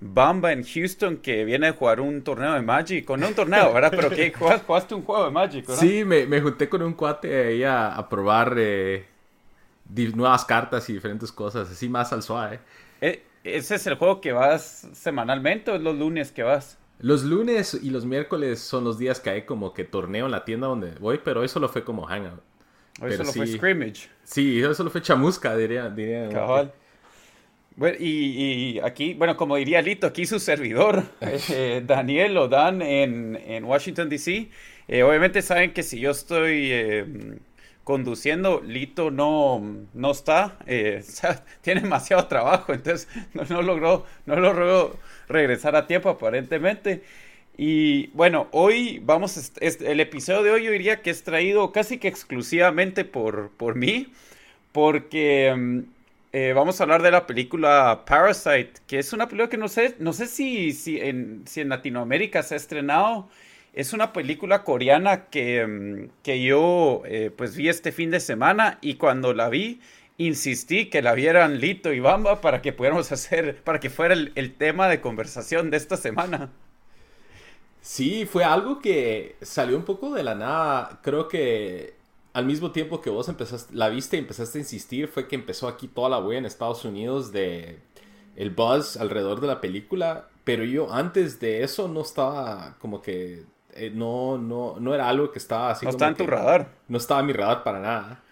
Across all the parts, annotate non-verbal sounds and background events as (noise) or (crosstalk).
Bamba en Houston que viene a jugar un torneo de Magic, con un torneo, ¿verdad? Pero que (laughs) jugaste un juego de Magic, ¿verdad? Sí, me, junté con un cuate ahí a, probar eh, nuevas cartas y diferentes cosas, así más al suave. Eh, ¿Ese es el juego que vas semanalmente o es los lunes que vas? Los lunes y los miércoles son los días que hay como que torneo en la tienda donde voy, pero eso lo fue como hangout. Hoy solo fue scrimmage. Sí, eso solo fue chamusca, diría. diría Bueno, y, aquí, bueno, como diría Lito, aquí su servidor, (laughs) eh, Daniel o Dan en, Washington, D.C. Eh, obviamente saben que si yo estoy eh, conduciendo, Lito no, no está, (laughs) tiene demasiado trabajo, entonces no, no, logró, no logró regresar a tiempo aparentemente. Y bueno, hoy vamos, el episodio de hoy yo diría que es traído casi que exclusivamente por, por mí, porque mm, eh, vamos a hablar de la película Parasite, que es una película que no sé, no sé si, si, en, Latinoamérica se ha estrenado. Es una película coreana que, mm, que yo eh, pues vi este fin de semana y cuando la vi insistí que la vieran Lito y Bamba para que pudiéramos (laughs) hacer, para que fuera el tema de conversación de esta semana. Sí, fue algo que salió un poco de la nada. Creo que al mismo tiempo que vos empezaste, la viste y empezaste a insistir, fue que empezó aquí toda la wea en Estados Unidos de el buzz alrededor de la película. Pero yo antes de eso no estaba como que eh, no, no, no era algo que estaba así. No estaba en tu radar. No estaba en mi radar para nada.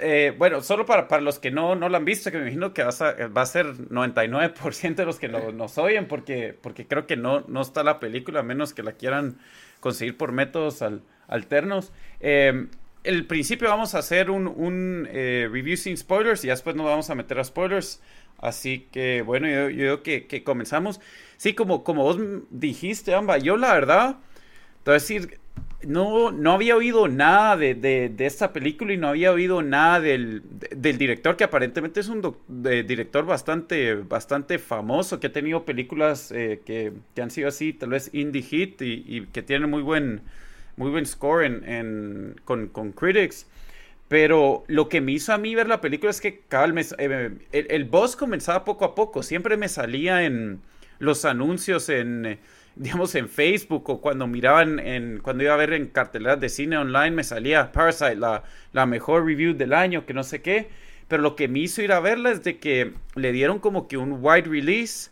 Eh, bueno, solo para, para los que no, no lo han visto, que me imagino que va a ser 99% de los que nos oyen, porque, porque creo que no, no está la película, a menos que la quieran conseguir por métodos alternos. Eh, el principio vamos a hacer un, un eh, review sin spoilers y después nos vamos a meter a spoilers. Así que bueno, yo, yo que, que comenzamos. Sí, como, como vos dijiste, Amba, yo la verdad, te voy a decir, no, no había oído nada de, de, esta película y no había oído nada del, del director, que aparentemente es un director bastante, bastante famoso, que ha tenido películas eh, que, que, han sido así, tal vez indie hit y, que tiene muy buen, muy buen score en, con, critics. Pero lo que me hizo a mí ver la película es que cada eh, el, el boss comenzaba poco a poco, siempre me salía en los anuncios en (laughs) digamos, en Facebook o cuando miraban en, cuando iba a ver en carteleras de cine online, me salía Parasite, la, la mejor review del año, que no sé qué. Pero lo que me hizo ir a verla es de que le dieron como que un wide release.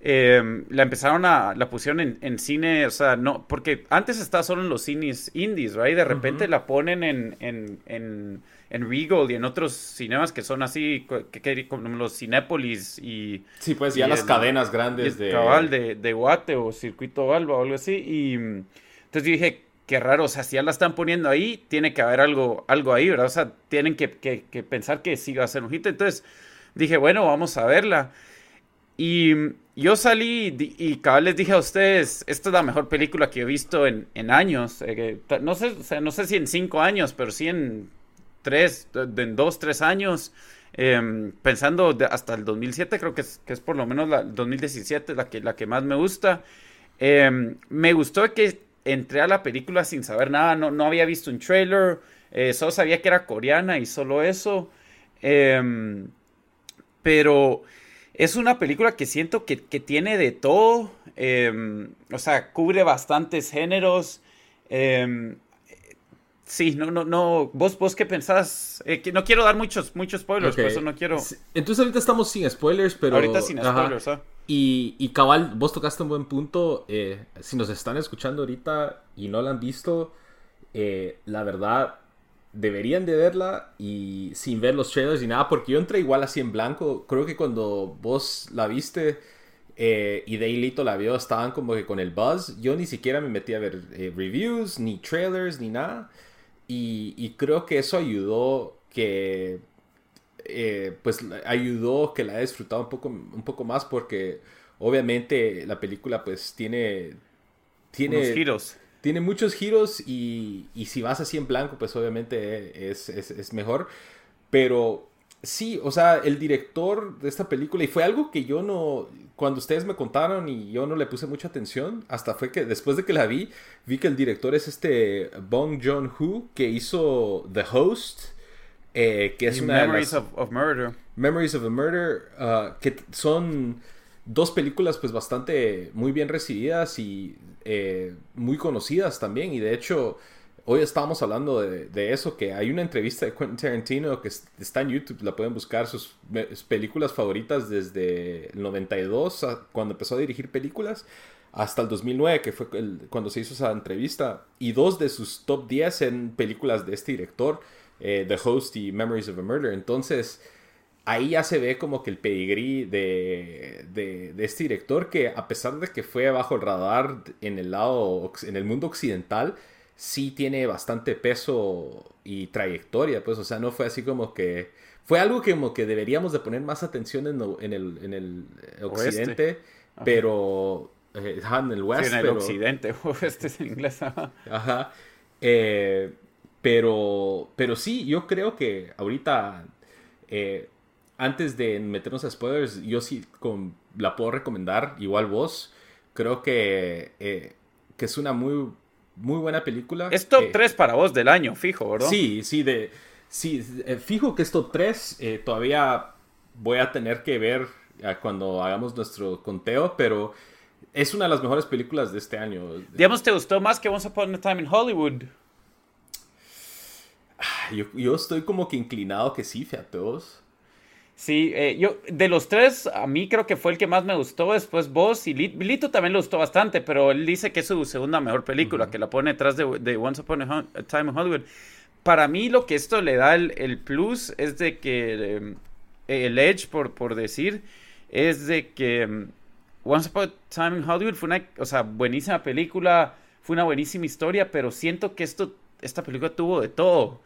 Eh, la empezaron a, la pusieron en, en, cine, o sea, no, porque antes estaba solo en los cines indies, right? De repente la ponen en, en, en en Regal y en otros cinemas que son así, que, como los Cinépolis y... Sí, pues ya las cadenas grandes de... Cabal de, de Guate o Circuito Alba o algo así. Y entonces yo dije, qué raro, o sea, si ya la están poniendo ahí, tiene que haber algo, algo ahí, ¿verdad? O sea, tienen que, que, pensar que sí va a ser un hit. Entonces dije, bueno, vamos a verla. Y yo salí y cabal les dije a ustedes, esta es la mejor película que he visto en, en años. Eh, no, sé, no sé si en cinco años, pero sí en tres, en dos, tres años, em, pensando hasta el 2007, creo que es, que es por lo menos la 2017 la que, la que más me gusta. Em, me gustó que entré a la película sin saber nada, no, no había visto un trailer, eh, solo sabía que era coreana y solo eso. Em, pero es una película que siento que, que tiene de todo, o sea, cubre bastantes géneros Sí, no, no, no. ¿Vos, vos qué pensás? Eh, no quiero dar muchos, muchos spoilers, por eso no quiero. Entonces ahorita estamos sin spoilers, pero. Ahorita sin spoilers, ¿ah? Y, y, cabal, vos tocaste un buen punto. Eh, si nos están escuchando ahorita y no la han visto, eh, la verdad, deberían de verla y sin ver los trailers y nada, porque yo entré igual así en blanco. Creo que cuando vos la viste eh, y Daylito la vio, estaban como que con el buzz. Yo ni siquiera me metí a ver reviews, ni trailers, ni nada. Y, creo que eso ayudó que eh, pues ayudó que la haya disfrutado un poco, un poco más porque obviamente la película pues tiene... Tiene giros. Tiene muchos giros y, y, si vas así en blanco pues obviamente es, es, es mejor. Pero Sí, o sea, el director de esta película, y fue algo que yo no, cuando ustedes me contaron y yo no le puse mucha atención, hasta fue que después de que la vi, vi que el director es este Bong Joon-ho, que hizo The Host, eh, que es una Memories of, Murder. Memories of a Murder, uh, que son dos películas pues bastante muy bien recibidas y eh, muy conocidas también, y de hecho hoy estábamos hablando de, eso, que hay una entrevista de Quentin Tarantino que está en YouTube, la pueden buscar, sus, películas favoritas desde el 92, cuando empezó a dirigir películas, hasta el 2009, que fue cuando se hizo esa entrevista, y dos de sus top 10 en películas de este director, eh, The Host y Memories of a Murder. Entonces, ahí ya se ve como que el pedigrí de, de, de, este director, que a pesar de que fue bajo el radar en el lado, en el mundo occidental, sí tiene bastante peso y trayectoria, pues, o sea, no fue así como que... Fue algo que como que deberíamos de poner más atención en, en, el, en el, occidente, pero... Eh, en el west, en el occidente, (laughs) oeste es en inglés. Ajá. Eh, pero, pero sí, yo creo que ahorita, eh, antes de meternos a spoilers, yo sí con, la puedo recomendar, igual vos. Creo que, que es una muy muy buena película. Es top 3 para vos del año, fijo, ¿verdad? Sí, sí, de, sí eh, fijo que es top 3. Eh, todavía voy a tener que ver eh, cuando hagamos nuestro conteo, pero es una de las mejores películas de este año. Digamos, ¿te gustó más que Once Upon a Time in Hollywood? Ah, yo, yo estoy como que inclinado que sí, fíjate vos. Sí, eh, yo de los tres, a mí creo que fue el que más me gustó. Después vos y Lito también le gustó bastante, pero él dice que es su segunda mejor película, que la pone detrás de, Once Upon a Time in Hollywood. Para mí, lo que esto le da el, plus es de que em, el edge, por, por decir, es de que em, Once Upon a Time in Hollywood fue una o sea, buenísima película, fue una buenísima historia, pero siento que esto, esta película tuvo de todo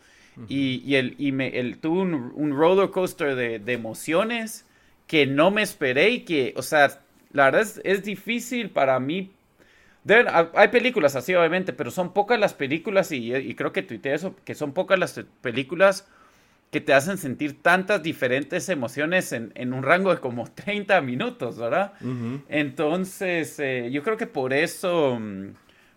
y, y, el, y me, el, tuve un, un roller coaster de, de, emociones que no me esperé y que, o sea, la verdad es, es difícil para mí. hay películas así, obviamente, pero son pocas las películas, y, y creo que tuiteé eso, que son pocas las películas que te hacen sentir tantas diferentes emociones en, en un rango de como 30 minutos, ¿verdad? Entonces, eh, yo creo que por eso mm,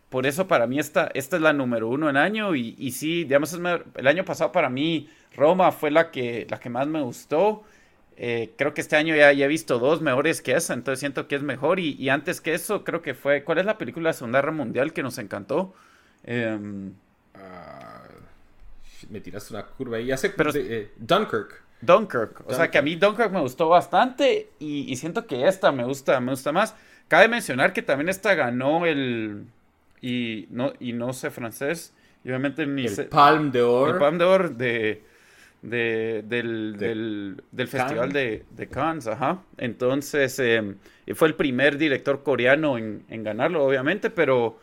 por eso para mí esta, esta es la número uno en año y, y sí, digamos, el año pasado para mí Roma fue la que, la que más me gustó. Eh, creo que este año ya, ya, he visto dos mejores que esa, entonces siento que es mejor. Y, antes que eso, creo que fue. ¿Cuál es la película de Segunda Guerra Mundial que nos encantó? Em, ah, me tiraste una curva ahí. Ya sé, pero, eh, Dunkirk. Dunkirk. O sea que a mí Dunkirk me gustó bastante y, y, siento que esta me gusta, me gusta más. Cabe mencionar que también esta ganó el, y no, y no sé francés. Y obviamente ni el Palm de Or. El Palm de Or de, del, del, Festival de, de, Cannes, ajá. Entonces, eh, fue el primer director coreano en, en, ganarlo, obviamente, pero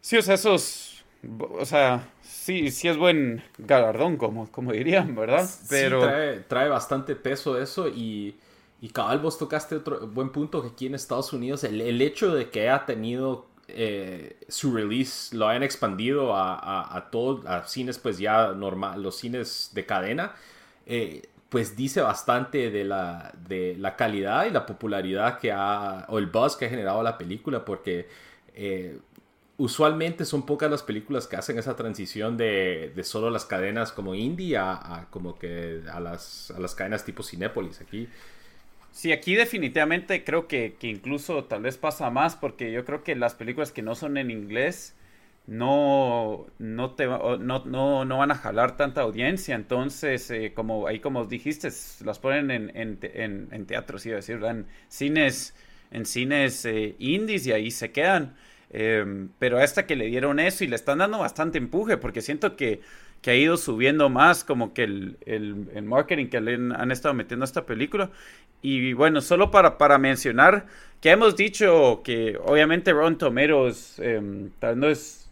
sí, o sea, esos, o sea, sí, sí es buen galardón, como, como dirían, ¿verdad? Pero... trae, trae bastante peso eso y... Y cabal, vos tocaste otro buen punto que aquí en Estados Unidos, el, el hecho de que haya tenido eh, su release lo hayan expandido a, todos, a cines pues ya normal, los cines de cadena, eh, pues dice bastante de la, de la calidad y la popularidad que ha, o el buzz que ha generado la película, porque eh, usualmente son pocas las películas que hacen esa transición de, de solo las cadenas como indie a, a como que a las, a las cadenas tipo Cinépolis aquí. Sí, aquí definitivamente creo que, incluso tal vez pasa más porque yo creo que las películas que no son en inglés no, no, te, no, no, no van a jalar tanta audiencia. Entonces, eh, como ahí como dijiste, las ponen en, en, en, teatros, iba decir, en cines, en cines eh, indies y ahí se quedan. Em, pero a esta que le dieron eso y le están dando bastante empuje, porque siento que, que ha ido subiendo más como que el, el, el marketing que le han, estado metiendo a esta película. Y bueno, solo para, para mencionar que hemos dicho que obviamente Ron Tomatoes eh, no es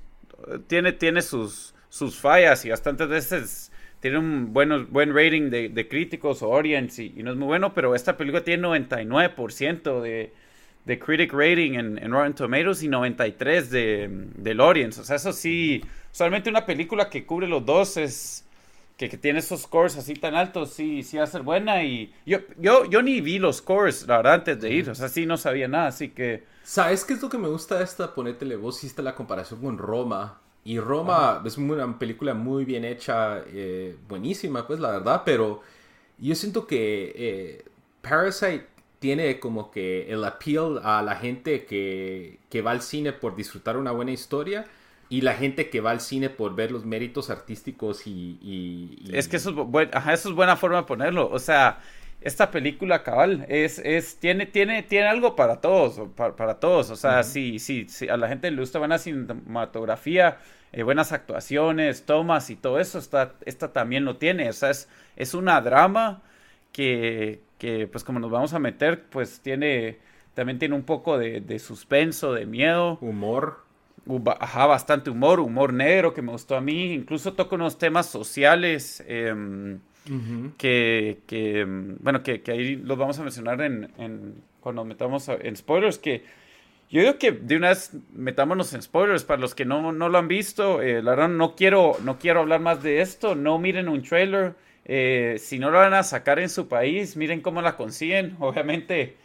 tiene, tiene sus, sus fallas y bastantes veces tiene un bueno, buen rating de, críticos o audience y, no es muy bueno, pero esta película tiene 99% de, de critic rating en, en, Rotten Tomatoes y 93% de, del audience. O sea, eso sí, solamente una película que cubre los dos es... Que, que, tiene esos scores así tan altos, sí, sí va a ser buena. Y yo, yo, yo ni vi los scores, la verdad, antes de ir. O sea, sí no sabía nada, así que ¿Sabes qué es lo que me gusta de esta? Ponétele, vos hiciste la comparación con Roma. Y Roma es una película muy bien hecha, eh, buenísima, pues la verdad, pero yo siento que eh, Parasite tiene como que el appeal a la gente que, que, va al cine por disfrutar una buena historia y la gente que va al cine por ver los méritos artísticos y... Es que eso es, eso es buena forma de ponerlo. O sea, esta película cabal es, es tiene, tiene, tiene algo para todos, para, todos. O sea, si, sí, sí, a la gente le gusta buena cinematografía, eh, buenas actuaciones, tomas y todo eso, esta, esta también lo tiene. O sea, es, es una drama que, que, pues como nos vamos a meter, pues tiene, también tiene un poco de, de suspenso, de miedo. Humor. Ajá, bastante humor, humor negro que me gustó a mí. Incluso toca unos temas sociales. Eh, que, bueno, que, ahí los vamos a mencionar en, cuando metamos en spoilers, que yo digo que de una vez metámonos en spoilers para los que no, no lo han visto. Eh, la verdad, no quiero, no quiero hablar más de esto. No miren un trailer. Eh, si no lo van a sacar en su país, miren cómo la consiguen. (laughs) Obviamente,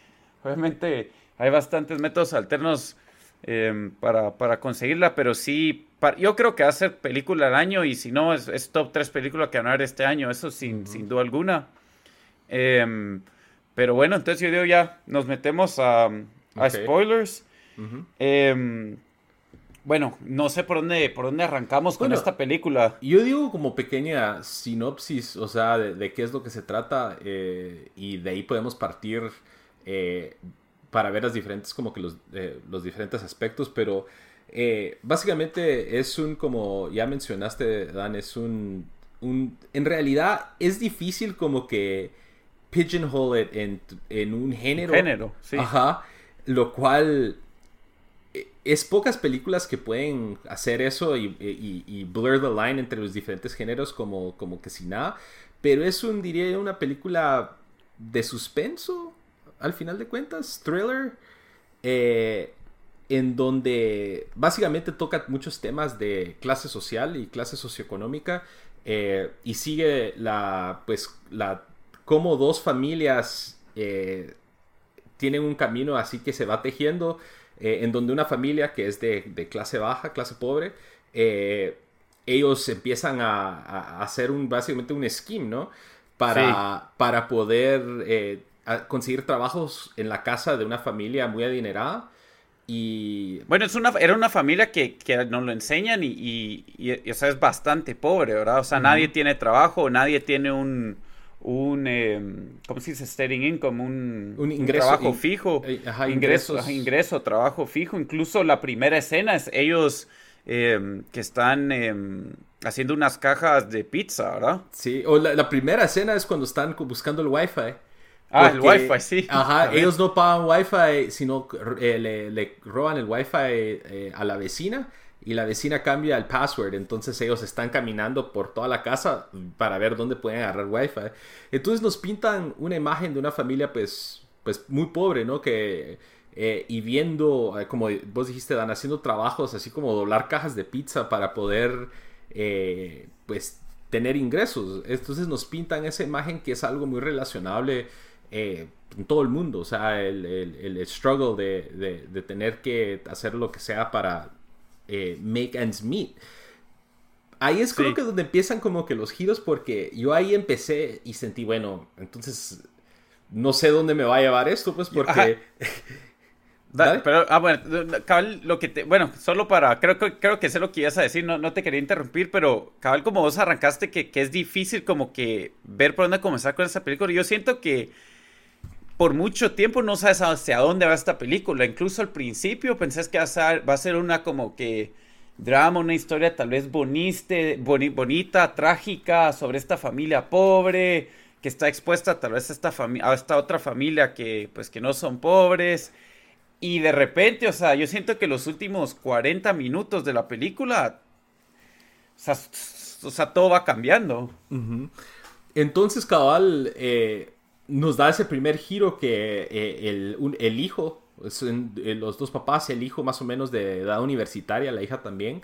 obviamente hay bastantes métodos alternos Em, para, para, conseguirla, pero sí, yo creo que va a ser película del año y si no, es, top 3 películas que van a ver este año, eso sin, sin duda alguna. Em, pero bueno, entonces yo digo ya, nos metemos a, a spoilers. Bueno, no sé por dónde, por dónde arrancamos con esta película. Yo digo como pequeña sinopsis, o sea, de, qué es lo que se trata eh, y de ahí podemos partir eh, para ver las diferentes, como que los, eh, los diferentes aspectos, pero básicamente es un, como ya mencionaste, Dan, es un, un, en realidad es difícil como que pigeonhole en, en un género. Género, sí. Ajá, lo cual es pocas películas que pueden hacer eso y, y, blur the line entre los diferentes géneros como, como que sin nada. Pero es un, diría, una película de suspenso, al final de cuentas, thriller, eh, en donde básicamente toca muchos temas de clase social y clase socioeconómica eh, y sigue la, pues, la, cómo dos familias eh, tienen un camino así que se va tejiendo, en donde una familia que es de, clase baja, clase pobre, ellos empiezan a, hacer un, básicamente un scheme, ¿no? Para, para poder conseguir trabajos en la casa de una familia muy adinerada. Y... Bueno, es una, era una familia que, que nos lo enseñan y, y, o sea, es bastante pobre, ¿verdad? O sea, nadie tiene trabajo, nadie tiene un, un em, ¿cómo se dice? Income, un, un, ingreso, trabajo fijo. Eh, ajá, ingreso, ingreso, trabajo fijo. Incluso la primera escena es ellos em, que están em, haciendo unas cajas de pizza, ¿verdad? Sí, o la, la, primera escena es cuando están buscando el wifi. Ah, el Wi-Fi, sí. Ajá, ellos no pagan Wi-Fi, sino eh, le, roban el Wi-Fi eh, a la vecina y la vecina cambia el password. Entonces ellos están caminando por toda la casa para ver dónde pueden agarrar Wi-Fi. Entonces nos pintan una imagen de una familia, pues, pues muy pobre, ¿no? Que. Eh, y viendo, como vos dijiste, Dan, haciendo trabajos así como doblar cajas de pizza para poder, pues, tener ingresos. Entonces nos pintan esa imagen que es algo muy relacionable eh, en todo el mundo. O sea, el, el, struggle de, de, tener que hacer lo que sea para eh, make ends meet. Ahí es creo que donde empiezan como que los giros porque yo ahí empecé y sentí, bueno, entonces no sé dónde me va a llevar esto, pues porque... pero, ah, bueno, cabal, lo que te, bueno, solo para, creo, creo que sé lo que ibas a decir, no, no te quería interrumpir, pero cabal, como vos arrancaste, que, que es difícil como que ver por dónde comenzar con esa película, yo siento que por mucho tiempo no sabes hacia dónde va esta película. Incluso al principio pensás que va a ser, una como que drama, una historia tal vez bonita, trágica sobre esta familia pobre que está expuesta tal vez a esta, a esta otra familia que pues que no son pobres. Y de repente, o sea, yo siento que los últimos 40 minutos de la película, o sea, todo va cambiando. Entonces, cabal, eh, nos da ese primer giro que eh, el, el, hijo, eh, los dos papás, el hijo más o menos de edad universitaria, la hija también,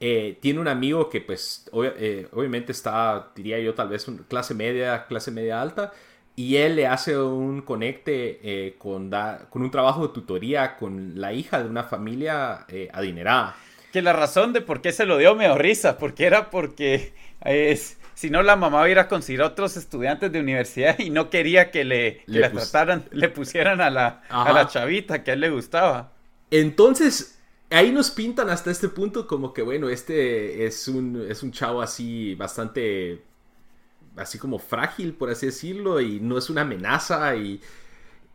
eh, tiene un amigo que pues obviamente está, diría yo, tal vez clase media, clase media alta, y él le hace un conecte con, con un trabajo de tutoría con la hija de una familia adinerada. Que la razón de por qué se lo dio me dio risa, porque era porque es si no, la mamá hubiera conseguido otros estudiantes de universidad y no quería que le, le trataran, le pusieran a la, a la chavita que a él le gustaba. Entonces, ahí nos pintan hasta este punto como que, bueno, este es un, es un chavo así bastante, así como frágil, por así decirlo, y no es una amenaza, y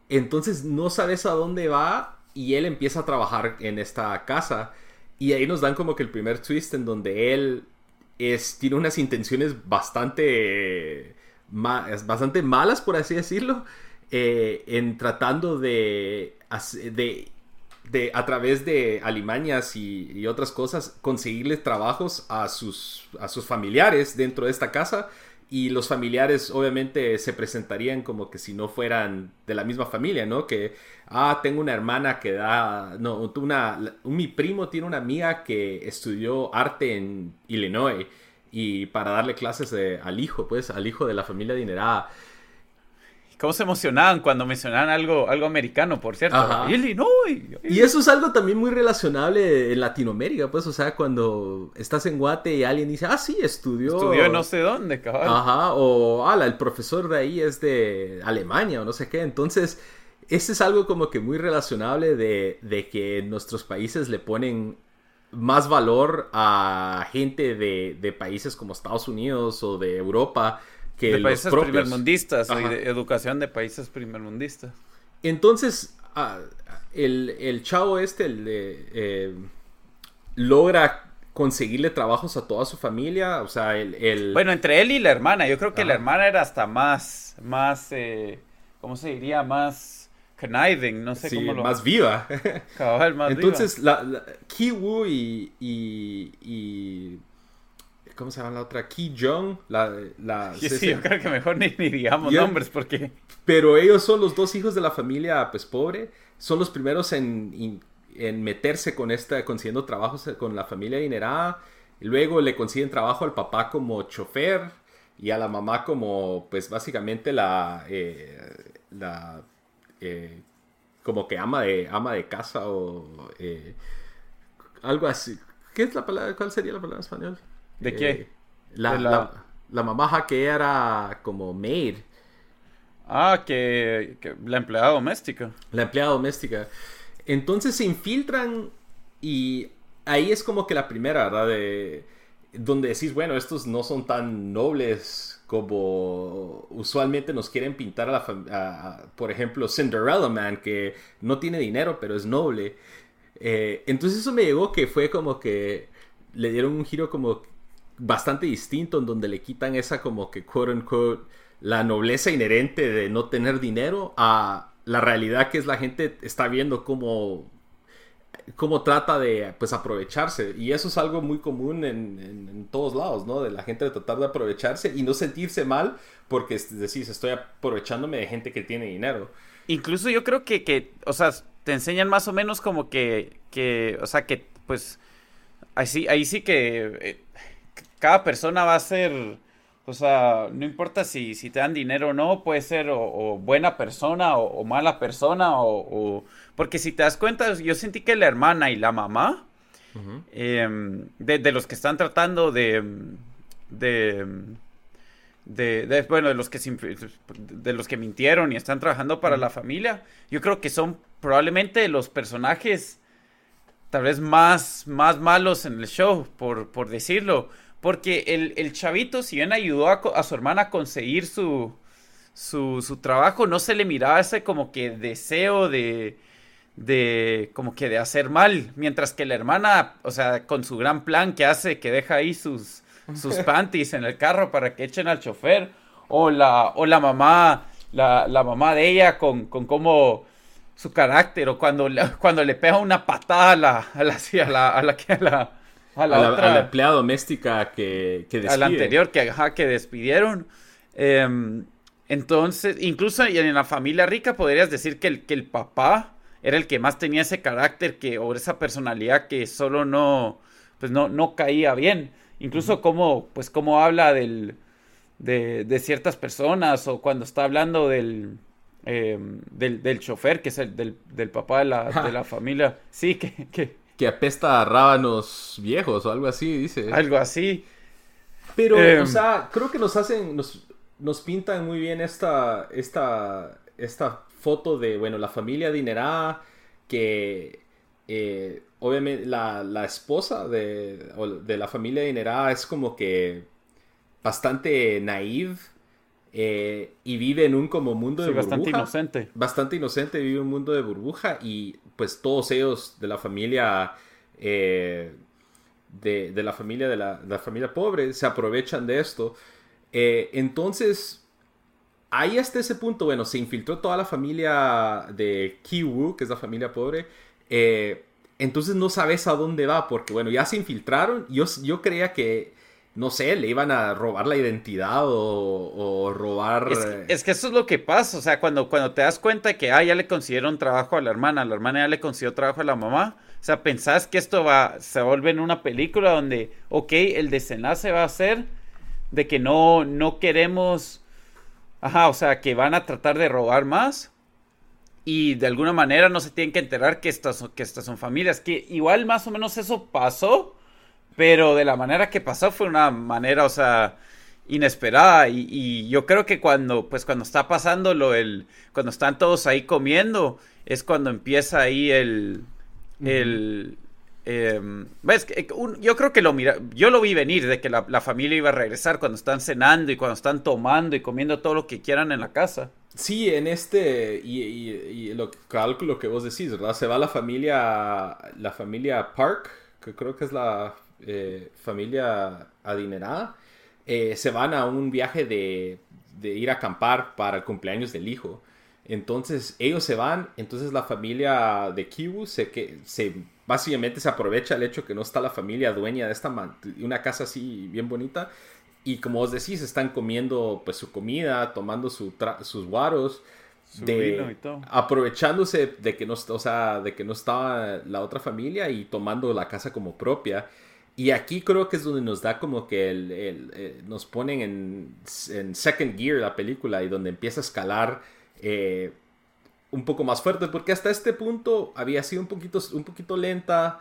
entonces no sabes a dónde va, y él empieza a trabajar en esta casa, y ahí nos dan como que el primer twist en donde él es, tiene unas intenciones bastante, bastante malas, por así decirlo, eh, en tratando de, de, de, a través de alimañas y, otras cosas, conseguirle trabajos a sus, a sus familiares dentro de esta casa. Y los familiares obviamente se presentarían como que si no fueran de la misma familia, ¿no? Que, ah, tengo una hermana que da, no, una, mi primo tiene una amiga que estudió arte en Illinois y para darle clases al hijo, pues, al hijo de la familia adinerada. ¿Cómo se emocionaban cuando mencionaban algo, algo americano, por cierto? Illinois. Y eso es algo también muy relacionable en Latinoamérica, pues, o sea, cuando estás en Guate y alguien dice, ah, sí, estudió. Estudió no sé dónde, cabrón. Ajá, o, ala, el profesor de ahí es de Alemania o no sé qué. Entonces, ese es algo como que muy relacionable de, de que nuestros países le ponen más valor a gente de, países como Estados Unidos o de Europa que de países primermundistas y de educación de países primermundistas. Entonces, ah, el, chavo este el eh, logra conseguirle trabajos a toda su familia, o sea, el... Bueno, entre él y la hermana, yo creo que la hermana era hasta más, más, eh, ¿cómo se diría? Más conniving, no sé cómo lo... más viva. más Entonces, La, la, Ki-Woo y, y, ¿Cómo se llama la otra? Ki Jong. La, la, (laughs) sí, yo creo que mejor ni, digamos nombres porque... Pero ellos son los dos hijos de la familia, pues, pobre. Son los primeros en, en meterse con esta, consiguiendo trabajos con la familia adinerada. Luego le consiguen trabajo al papá como chofer y a la mamá como, pues, básicamente la... Eh, la eh, como que ama de, ama de casa o eh, algo así. ¿Qué es la palabra? ¿Cuál sería la palabra en español? ¿De qué? Eh, la, la... la, mamá que era como maid. Ah, que, la empleada doméstica. La empleada doméstica. Entonces se infiltran y ahí es como que la primera, ¿verdad? De, donde decís, bueno, estos no son tan nobles como usualmente nos quieren pintar a la por ejemplo Cinderella Man que no tiene dinero pero es noble eh, entonces eso me llegó que fue como que le dieron un giro como bastante distinto en donde le quitan esa como que quote unquote la nobleza inherente de no tener dinero a la realidad que es la gente está viendo como cómo trata de pues aprovecharse y eso es algo muy común en, todos lados, ¿no? De la gente de tratar de aprovecharse y no sentirse mal porque decís estoy aprovechándome de gente que tiene dinero. Incluso yo creo que, que o sea, te enseñan más o menos como que, que o sea, que pues ahí sí, ahí sí que eh, cada persona va a ser, o sea, no importa si, si te dan dinero o no, puede ser o, buena persona o, mala persona o porque si te das cuenta, yo sentí que la hermana y la mamá, em, de, los que están tratando de, de, de, bueno, de los que de los que mintieron y están trabajando para la familia, yo creo que son probablemente los personajes tal vez más, más malos en el show, por, por decirlo. Porque el, el, chavito, si bien ayudó a, su hermana a conseguir su, su, su, trabajo, no se le miraba ese como que deseo de, de, como que de hacer mal. Mientras que la hermana, o sea, con su gran plan que hace, que deja ahí sus, sus (laughs) panties en el carro para que echen al chofer. O la, o la mamá, la, la mamá de ella con, con cómo su carácter. O cuando, cuando le pega una patada a la, a la, a la, a la, a la a la, otra, empleada doméstica que, que A la anterior que, que despidieron. Em, entonces, incluso en la familia rica podrías decir que el, que el papá era el que más tenía ese carácter que, o esa personalidad que solo no, pues no, no caía bien. Incluso como, pues cómo habla del, de, ciertas personas o cuando está hablando del, em, del, del, chofer, que es el del, del papá de la, de la (laughs) familia. Sí, que, que, que apesta a rábanos viejos o algo así, dice. Algo así. Pero, o em, sea, creo que nos hacen, nos, nos pintan muy bien esta, esta, esta foto de, bueno, la familia adinerada, que eh, obviamente la, la esposa de, de, la familia adinerada es como que bastante naive eh, y vive en un como mundo de burbuja. Bastante inocente. Bastante inocente, vive un mundo de burbuja y pues todos ellos de la familia eh, de, de, la familia de la, la, familia pobre se aprovechan de esto. Eh, entonces, ahí hasta ese punto, bueno, se infiltró toda la familia de Kiwu, que es la familia pobre. Eh, entonces no sabes a dónde va, porque bueno, ya se infiltraron. Yo, yo creía que no sé, le iban a robar la identidad o, robar... Es que, eso es lo que pasa, o sea, cuando, cuando te das cuenta que, ah, ya le consiguieron trabajo a la hermana, la hermana ya le consiguió trabajo a la mamá, o sea, pensás que esto va, se vuelve en una película donde, ok, el desenlace va a ser de que no, no queremos, ajá, o sea, que van a tratar de robar más y de alguna manera no se tienen que enterar que estas, que estas son familias, que igual más o menos eso pasó pero de la manera que pasó fue una manera, o sea, inesperada. Y, yo creo que cuando, pues cuando está pasando lo, el, cuando están todos ahí comiendo, es cuando empieza ahí el, el, em, ¿ves? yo creo que lo mira, yo lo vi venir de que la, familia iba a regresar cuando están cenando y cuando están tomando y comiendo todo lo que quieran en la casa. Sí, en este, y, y, lo, cálculo que vos decís, ¿verdad? Se va la familia, la familia Park, que creo que es la eh, familia adinerada, eh, se van a un viaje de, ir a acampar para el cumpleaños del hijo. Entonces ellos se van, entonces la familia de Kiwu se, que, se básicamente se aprovecha el hecho que no está la familia dueña de esta una casa así bien bonita. Y como os decís están comiendo pues su comida, tomando su sus guaros, de, aprovechándose de que no o sea, de que no estaba la otra familia y tomando la casa como propia y aquí creo que es donde nos da como que el, eh, nos ponen en, en, second gear la película y donde empieza a escalar eh, un poco más fuerte, porque hasta este punto había sido un poquito, un poquito lenta,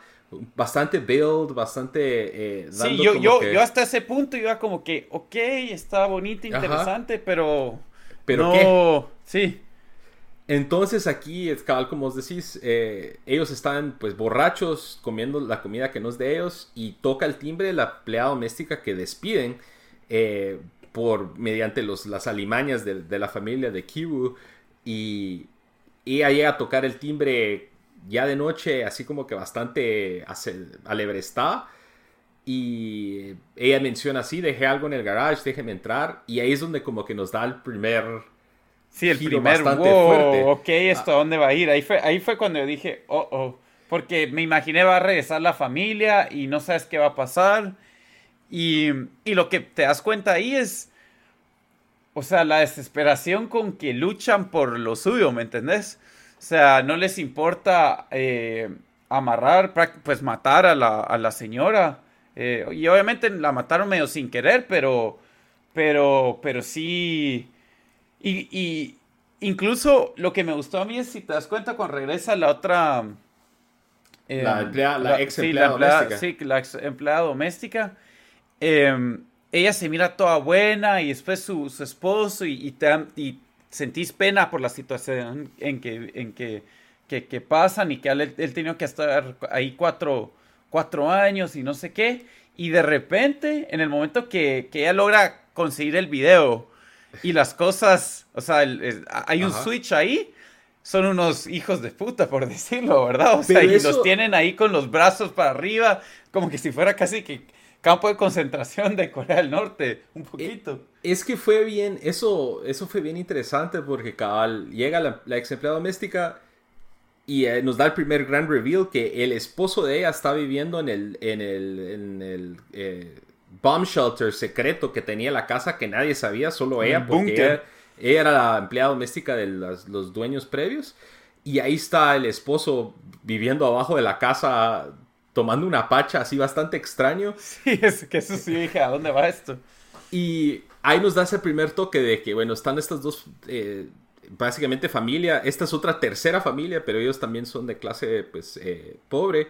bastante build, bastante... Eh, sí, yo, yo, yo hasta ese punto iba como que, ok, está bonito, interesante, pero... ¿Pero no... qué? Sí. Entonces aquí, cabal, como os decís, eh, ellos están pues borrachos comiendo la comida que no es de ellos y toca el timbre la empleada doméstica que despiden eh, por mediante los, las alimañas de, la familia de Kiwu y ella llega a tocar el timbre ya de noche así como que bastante alebrestada y ella menciona así, dejé algo en el garage, déjeme entrar y ahí es donde como que nos da el primer Sí, el primer wow, ok, ¿esto a dónde va a ir? Ahí fue, ahí fue cuando yo dije, oh, oh, porque me imaginé va a regresar la familia y no sabes qué va a pasar. Y, y lo que te das cuenta ahí es, o sea, la desesperación con que luchan por lo suyo, ¿me entendés? O sea, no les importa eh, amarrar, pues matar a la, a la señora. Eh, y obviamente la mataron medio sin querer, pero, pero, pero sí y, incluso lo que me gustó a mí es si te das cuenta cuando regresa la otra... la, em, ex empleada doméstica. Sí, la ex empleada doméstica. Em, ella se mira toda buena y después su, esposo y, te, y sentís pena por la situación en que, en que, que, pasan y que él, él tenía que estar ahí cuatro, cuatro años y no sé qué. Y de repente, en el momento que, que ella logra conseguir el video y las cosas, o sea, hay un switch ahí, son unos hijos de puta, por decirlo, ¿verdad? O sea, y los tienen ahí con los brazos para arriba, como que si fuera casi que campo de concentración de Corea del Norte, un eh, poquito. Es que fue bien, eso, eso fue bien interesante porque cabal, llega la, la ex empleada doméstica y eh, nos da el primer gran reveal que el esposo de ella está viviendo en el, en el, en el eh, bomb shelter secreto que tenía la casa que nadie sabía, solo ella, porque ella, era la empleada doméstica de los dueños previos. Y ahí está el esposo viviendo abajo de la casa tomando una pacha así bastante extraño. (laughs) Sí, es que eso sí dije, ¿a dónde va esto? Y ahí nos da ese primer toque de que, bueno, están estas dos eh, básicamente familia. Esta es otra tercera familia, pero ellos también son de clase pues eh, pobre.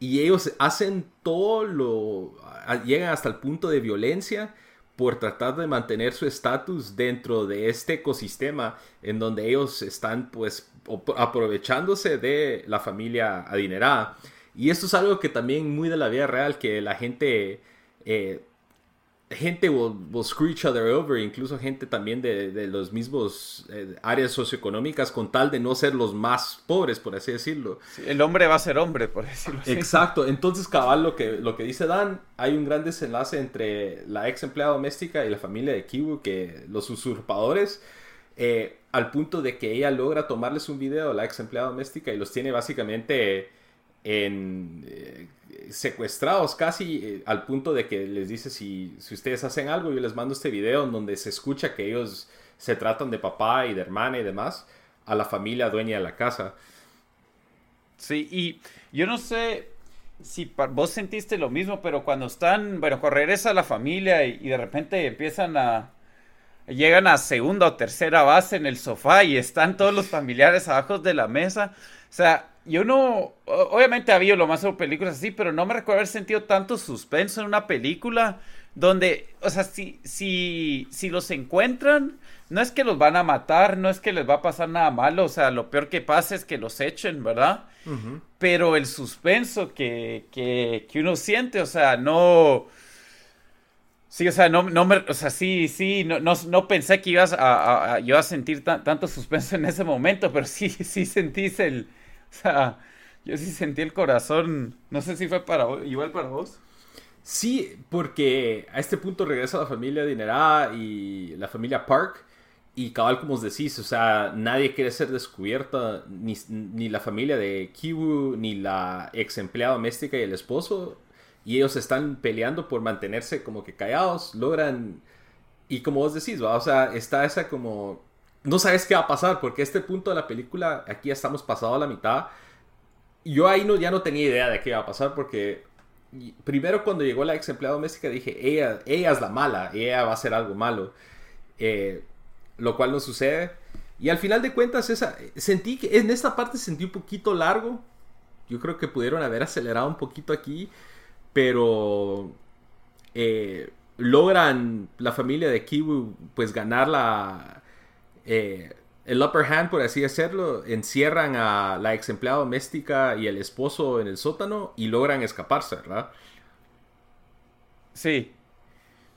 Y ellos hacen todo lo... llegan hasta el punto de violencia por tratar de mantener su estatus dentro de este ecosistema en donde ellos están pues aprovechándose de la familia adinerada. Y esto es algo que también muy de la vida real, que la gente eh, gente will, screw each other over, incluso gente también de, de los mismos eh, áreas socioeconómicas, con tal de no ser los más pobres, por así decirlo. el hombre va a ser hombre, por decirlo así. Exacto, entonces cabal lo que, lo que dice Dan, hay un gran desenlace entre la ex empleada doméstica y la familia de Kiwu, que los usurpadores, eh, al punto de que ella logra tomarles un video a la ex empleada doméstica y los tiene básicamente en... Eh, secuestrados casi eh, al punto de que les dice si, si ustedes hacen algo, yo les mando este video en donde se escucha que ellos se tratan de papá y de hermana y demás a la familia dueña de la casa. Sí, y yo no sé si vos sentiste lo mismo, pero cuando están, bueno, regresa la familia y, y de repente empiezan a, llegan a segunda o tercera base en el sofá y están todos los familiares abajo de la mesa. O sea, yo no, obviamente ha habido lo más sobre películas así, pero no me recuerdo haber sentido tanto suspenso en una película donde, o sea, si, si, si los encuentran, no es que los van a matar, no es que les va a pasar nada malo, o sea, lo peor que pasa es que los echen, ¿verdad? Pero el suspenso que, que, que, uno siente, o sea, no... Sí, o sea, no, no me, o sea, sí, sí, no, no, pensé que ibas a, a, yo a sentir tanto suspenso en ese momento, pero sí, (laughs) sí sentís el, (laughs) O sea, yo sí sentí el corazón. No sé si fue para igual para vos. Sí, porque a este punto regresa la familia adinerada y la familia Park. Y cabal, como os decís, o sea, nadie quiere ser descubierta, ni, ni la familia de Kiwu, ni la ex empleada doméstica y el esposo. Y ellos están peleando por mantenerse como que callados, logran... Y como vos decís, ¿va? o sea, está esa como no sabes qué va a pasar, porque este punto de la película, aquí ya estamos pasado a la mitad. Yo ahí no, ya no tenía idea de qué iba a pasar, porque primero cuando llegó la ex empleada doméstica dije, ella, ella es la mala, ella va a hacer algo malo. Eh, lo cual no sucede. Y al final de cuentas, esa, sentí que en esta parte sentí un poquito largo. Yo creo que pudieron haber acelerado un poquito aquí, pero eh, logran la familia de Kiwi pues ganar la, eh, el upper hand, por así decirlo, encierran a la ex empleada doméstica y el esposo en el sótano y logran escaparse, ¿verdad? Sí.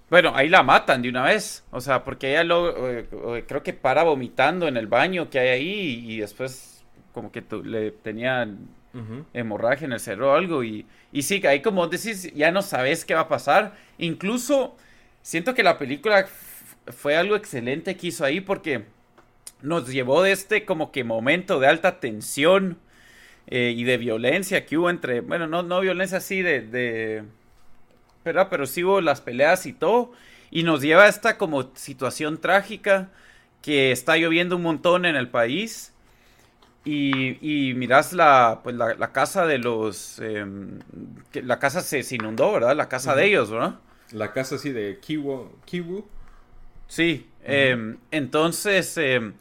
Bueno, ahí la matan de una vez. O sea, porque ella lo, eh, eh, creo que para vomitando en el baño que hay ahí y, después como que le tenían hemorragia en el cerebro o algo. Y, y sí, ahí como decís, ya no sabes qué va a pasar. Incluso siento que la película fue algo excelente que hizo ahí porque nos llevó de este como que momento de alta tensión eh, y de violencia que hubo entre, bueno, no, no violencia así de, de pero, pero sí hubo las peleas y todo, y nos lleva a esta como situación trágica que está lloviendo un montón en el país. Y, y miras la, pues la, casa de los... Em, la casa se, inundó, ¿verdad? La casa de ellos, ¿verdad? La casa así de Kiwu. Kiwu. Sí, em, entonces, em,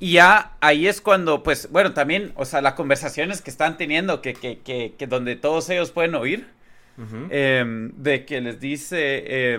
y ya ahí es cuando, pues, bueno, también, o sea, las conversaciones que están teniendo, que, que, que, donde todos ellos pueden oír, em, de que les dice,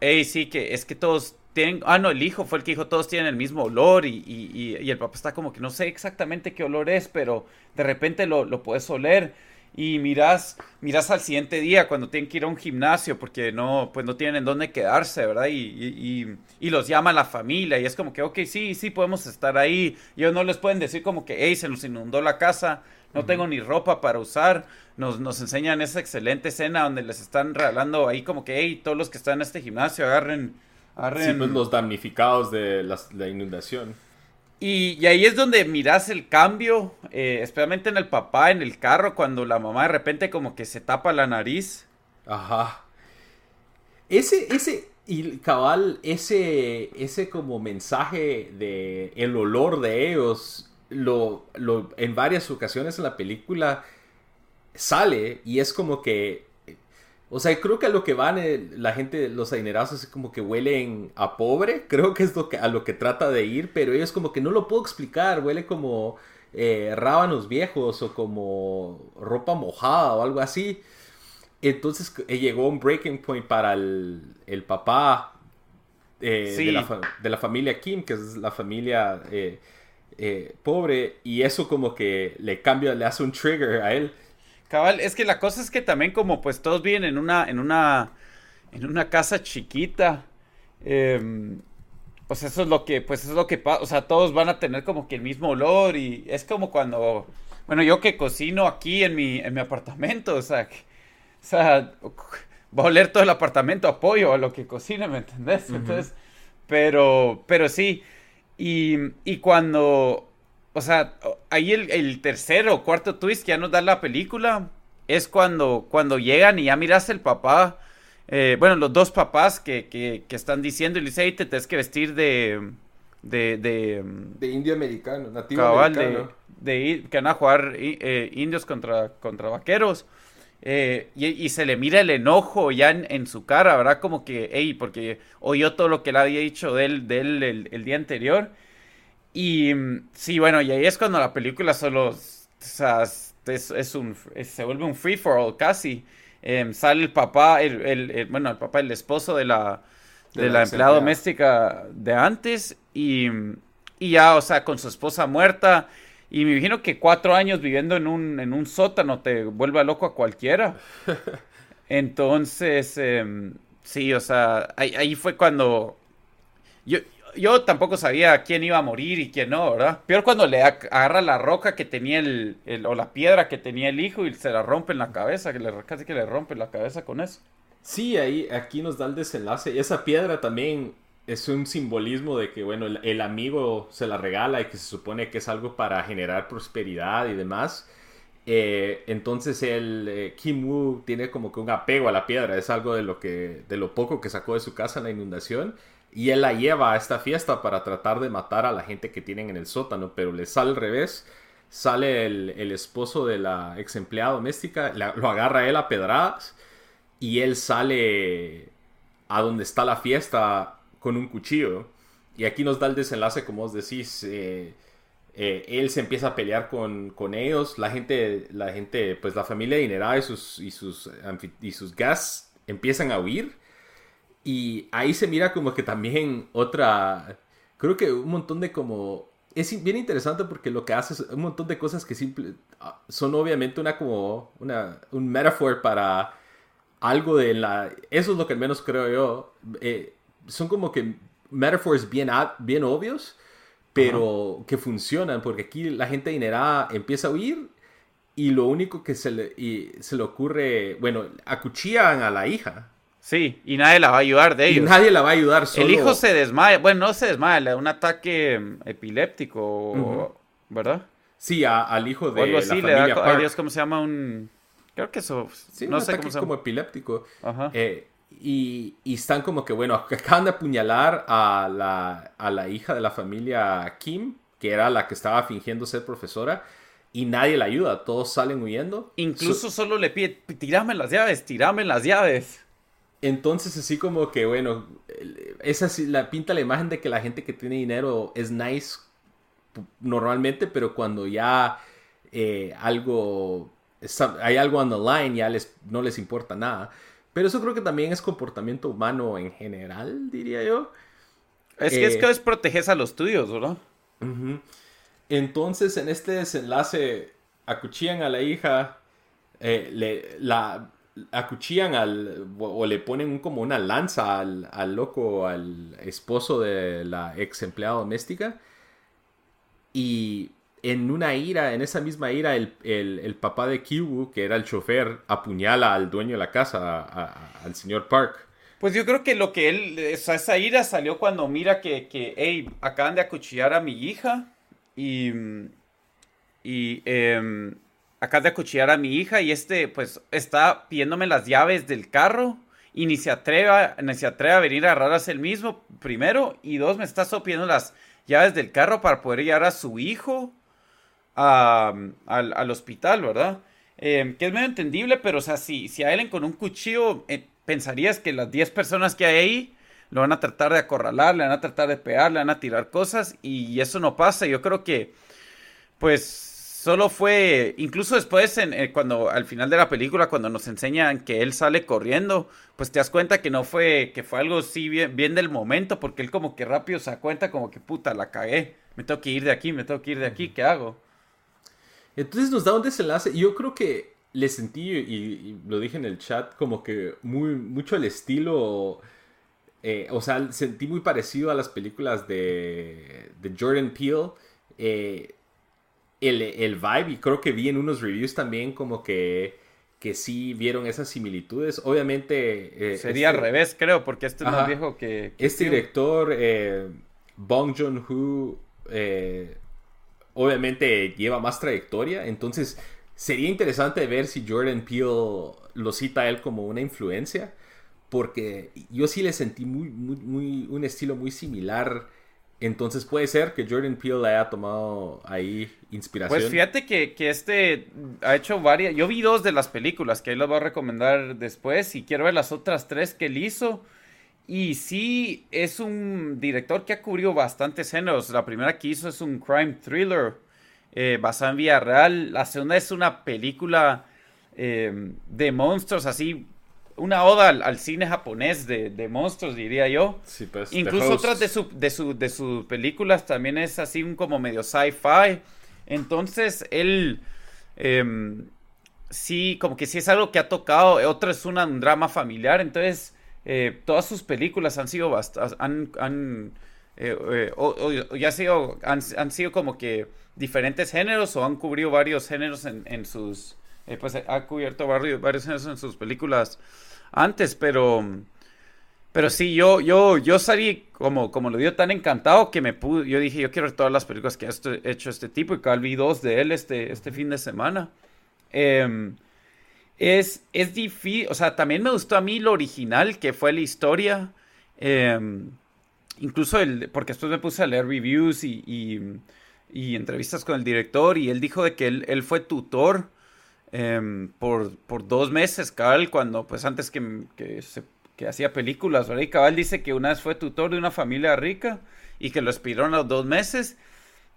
hey, sí, que es que todos tienen, ah, no, el hijo fue el que dijo, todos tienen el mismo olor y, y, y, el papá está como que no sé exactamente qué olor es, pero de repente lo, lo puedes oler y miras, miras al siguiente día cuando tienen que ir a un gimnasio porque no, pues no tienen en dónde quedarse, ¿verdad? Y, y, los llama la familia y es como que, ok, sí, sí, podemos estar ahí. Y ellos no les pueden decir como que, hey, se nos inundó la casa, no tengo ni ropa para usar. Nos, nos enseñan esa excelente escena donde les están regalando ahí como que, hey, todos los que están en este gimnasio agarren Sí, pues los damnificados de la, inundación. Y, ahí es donde miras el cambio, eh, especialmente en el papá, en el carro, cuando la mamá de repente como que se tapa la nariz. Ajá. Ese, ese, y cabal, ese, ese como mensaje de el olor de ellos, lo, lo, en varias ocasiones en la película sale y es como que o sea, creo que a lo que van eh, la gente, los adinerazos, es como que huelen a pobre. (laughs) Creo que es lo que, a lo que trata de ir, pero ellos como que no lo puedo explicar. Huele como eh, rábanos viejos o como ropa mojada o algo así. Entonces eh, llegó un breaking point para el, el papá de, la, de, la, familia Kim, que es la familia pobre, y eso como que le cambia, le hace un trigger a él. Cabal, es que la cosa es que también como pues todos viven en una, en una, en una casa chiquita, eh, pues eso es lo que, pues es lo que pasa, o sea, todos van a tener como que el mismo olor y es como cuando, bueno, yo que cocino aquí en mi, en mi apartamento, o sea, o sea, va a oler todo el apartamento a pollo a lo que cocine, ¿me entendés? Entonces, pero, pero sí, y, y cuando, o sea, ahí el, el tercero o cuarto twist que ya nos da la película es cuando, cuando llegan y ya miras el papá, eh, bueno, los dos papás que, que, que, están diciendo y le dicen, te tienes que vestir de... De, de, de indio americano, nativo americano. De, que van a jugar eh, indios contra, contra vaqueros. Eh, y, se le mira el enojo ya en, su cara, ¿verdad? Como que, hey, porque oyó todo lo que le había dicho de él, de él el, día anterior. Y sí, bueno, y ahí es cuando la película solo, o sea, es, un, se vuelve un free for all casi. Em, sale el papá, el, bueno, el papá, el esposo de la, de, la, empleada doméstica de antes y, y, ya, o sea, con su esposa muerta. Y me imagino que cuatro años viviendo en un, en un sótano te vuelve loco a cualquiera. (laughs) Entonces, em, sí, o sea, ahí, ahí fue cuando... Yo, yo tampoco sabía quién iba a morir y quién no, ¿verdad? Peor cuando le agarra la roca que tenía el, o la piedra que tenía el hijo y se la rompe en la cabeza, que le, casi que le rompe la cabeza con eso. Sí, ahí, aquí nos da el desenlace. Esa piedra también es un simbolismo de que, bueno, el, amigo se la regala y que se supone que es algo para generar prosperidad y demás. Eh, entonces el eh, Kim Woo tiene como que un apego a la piedra, es algo de lo que, de lo poco que sacó de su casa en la inundación y él la lleva a esta fiesta para tratar de matar a la gente que tienen en el sótano, pero le sale al revés. Sale el, esposo de la ex empleada doméstica, lo agarra él a pedradas y él sale a donde está la fiesta con un cuchillo. Y aquí nos da el desenlace, como os decís. Eh, eh, él se empieza a pelear con, ellos. La gente, la gente, pues la familia de y sus, y sus, y sus gas empiezan a huir y ahí se mira como que también otra, creo que un montón de como, es bien interesante porque lo que hace es un montón de cosas que simple, ah, son obviamente una como, una, un metaphor para algo de la, eso es lo que al menos creo yo, eh, son como que metaphors bien, bien obvios, pero que funcionan, porque aquí la gente adinerada empieza a huir y lo único que se le, y se le ocurre, bueno, acuchillan a la hija Sí, y nadie la va a ayudar de ellos. Y nadie la va a ayudar solo. El hijo se desmaya, bueno, no se desmaya, le da un ataque mm, epiléptico, ¿verdad? Sí, al hijo de algo así, la familia le da, Park. Dios, ¿cómo se llama? Un... Creo que eso, sí, no sé cómo se llama. como epiléptico. Ajá. Eh, y, y, están como que, bueno, acaban de apuñalar a la, a la hija de la familia Kim, que era la que estaba fingiendo ser profesora, y nadie la ayuda, todos salen huyendo. Incluso solo le pide, tirame las llaves, tirame las llaves. Entonces, así como que, bueno, esa la pinta la imagen de que la gente que tiene dinero es nice normalmente, pero cuando ya eh, algo hay algo on the line, ya les, no les importa nada. Pero eso creo que también es comportamiento humano en general, diría yo. Es que es que es proteges a los tuyos, ¿verdad? Entonces, en este desenlace, acuchillan a la hija, eh, le, la acuchillan al, o le ponen como una lanza al, al, loco, al esposo de la ex empleada doméstica. Y en una ira, en esa misma ira, el, el, papá de Kiwu, que era el chofer, apuñala al dueño de la casa, al señor Park. Pues yo creo que lo que él, esa ira salió cuando mira que, que hey, acaban de acuchillar a mi hija y, y eh, acaban de acuchillar a mi hija y este pues está pidiéndome las llaves del carro y ni se atreve, ni se atreve a venir a agarrarlas él mismo, primero, y dos, me está pidiendo las llaves del carro para poder llevar a su hijo al, hospital, ¿verdad? Eh, que es medio entendible, pero o sea, si, si a con un cuchillo eh, pensarías que las 10 personas que hay ahí lo van a tratar de acorralar, le van a tratar de pegar, le van a tirar cosas y eso no pasa. Yo creo que, pues, solo fue, incluso después, en, eh, cuando al final de la película, cuando nos enseñan que él sale corriendo, pues te das cuenta que no fue, que fue algo así bien, bien del momento, porque él como que rápido se da cuenta como que puta, la cagué, me tengo que ir de aquí, me tengo que ir de aquí, ¿qué hago? Entonces nos da un desenlace. Yo creo que le sentí, y, lo dije en el chat, como que muy, mucho el estilo. Eh, o sea, sentí muy parecido a las películas de, de Jordan Peele. Eh, el, el, vibe, y creo que vi en unos reviews también como que, que sí vieron esas similitudes. Obviamente. Eh, Sería al este revés, creo, porque este es más viejo que. este director, Bong Joon-ho obviamente lleva más trayectoria, entonces sería interesante ver si Jordan Peele lo cita a él como una influencia, porque yo sí le sentí muy, muy, muy un estilo muy similar. Entonces puede ser que Jordan Peele haya tomado ahí inspiración. Pues fíjate que, que, este ha hecho varias. Yo vi dos de las películas que él las voy a recomendar después y quiero ver las otras tres que él hizo. Y sí, es un director que ha cubrido bastantes géneros. La primera que hizo es un crime thriller eh, basado en vida real. La segunda es una película eh, de monstruos, así, una oda al, cine japonés de, monstruos, diría yo. Pues, Incluso otras de, su, de, su, de sus películas también es así un como medio sci-fi. Entonces, él... Em, sí, como que sí es algo que ha tocado. Otra es una, un drama familiar. Entonces eh, todas sus películas han sido han, han eh, eh, o, ya sido, han, sido como que diferentes géneros o han cubrido varios géneros en, sus pues ha cubierto varios, varios géneros en sus películas antes pero pero sí yo yo yo salí como como lo dio tan encantado que me pude yo dije yo quiero ver todas las películas que ha hecho este tipo y que vi dos de él este este fin de semana eh, es, es difícil, o sea, también me gustó a mí lo original, que fue la historia. Em, incluso el, porque después me puse a leer reviews y, y, entrevistas con el director y él dijo de que él, fue tutor em, por, por, dos meses, cabal, cuando, pues antes que, que, se, que hacía películas, ¿verdad? Y cabal dice que una vez fue tutor de una familia rica y que lo expiraron a los dos meses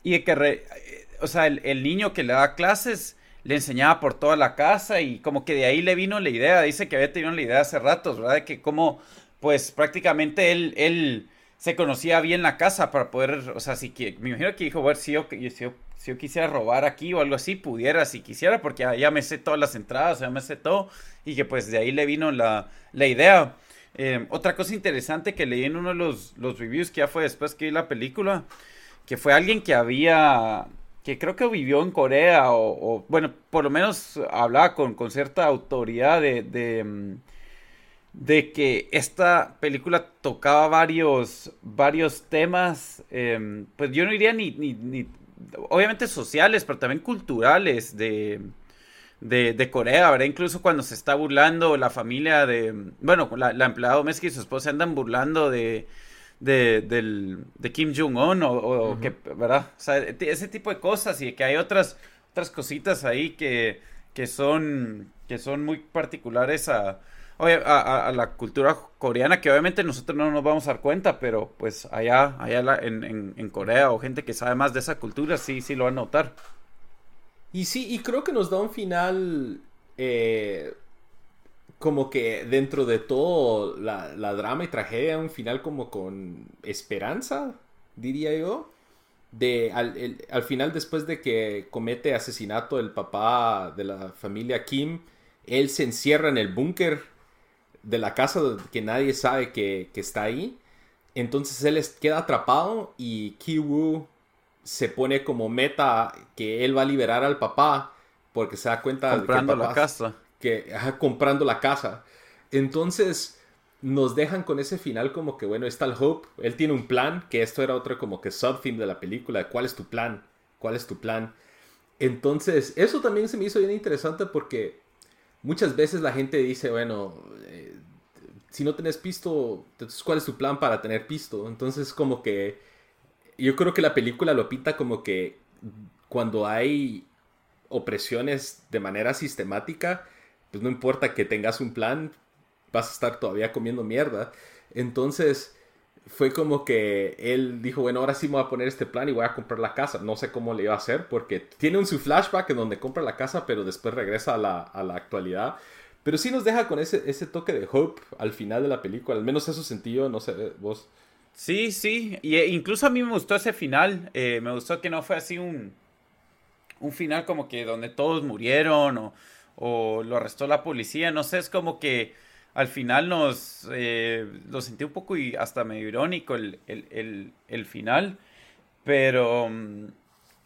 y que, o sea, el, niño que le da clases le enseñaba por toda la casa y como que de ahí le vino la idea, dice que había tenido la idea hace ratos, ¿verdad? De que como, pues prácticamente él, él se conocía bien la casa para poder, o sea, si me imagino que dijo, ver, si yo, si yo, si yo quisiera robar aquí o algo así, pudiera, si quisiera, porque ya, me sé todas las entradas, ya me sé todo, y que pues de ahí le vino la, la idea. Eh, otra cosa interesante que leí en uno de los, los reviews que ya fue después que vi la película, que fue alguien que había que creo que vivió en Corea o, bueno, por lo menos hablaba con, con cierta autoridad de, de, de, que esta película tocaba varios, varios temas, em, pues yo no diría ni, obviamente sociales, pero también culturales de, de, de, Corea, ¿verdad? Incluso cuando se está burlando la familia de, bueno, la, la empleada doméstica y su esposa andan burlando de de, del, de Kim Jong-un o, que, ¿verdad? O sea, ese tipo de cosas y que hay otras, otras cositas ahí que, que, son, que son muy particulares a, a, la cultura coreana que obviamente nosotros no nos vamos a dar cuenta, pero pues allá, allá en, en, Corea o gente que sabe más de esa cultura sí, sí lo va a notar. Y sí, y creo que nos da un final... Eh, como que dentro de todo la, la, drama y tragedia, un final como con esperanza, diría yo. De, al, al, final, después de que comete asesinato el papá de la familia Kim, él se encierra en el búnker de la casa que nadie sabe que, que, está ahí. Entonces él queda atrapado y Kiwoo se pone como meta que él va a liberar al papá porque se da cuenta comprando de que la casa que comprando la casa. Entonces nos dejan con ese final como que bueno, está el Hope, él tiene un plan, que esto era otro como que subtheme de la película, ¿cuál es tu plan? ¿Cuál es tu plan? Entonces, eso también se me hizo bien interesante porque muchas veces la gente dice, bueno, si no tenés pisto, entonces ¿cuál es tu plan para tener pisto? Entonces como que yo creo que la película lo pinta como que cuando hay opresiones de manera sistemática, pues no importa que tengas un plan, vas a estar todavía comiendo mierda. Entonces fue como que él dijo, bueno, ahora sí me voy a poner este plan y voy a comprar la casa. No sé cómo le iba a hacer porque tiene un su flashback en donde compra la casa, pero después regresa a la, a la actualidad. Pero sí nos deja con ese, ese toque de hope al final de la película, al menos eso sentido, no sé, vos. Sí, sí, y eh, incluso a mí me gustó ese final, eh, me gustó que no fue así un, un final como que donde todos murieron o, o lo arrestó la policía, no sé, es como que al final nos eh, lo sentí un poco y hasta medio irónico el, el, final, pero mm,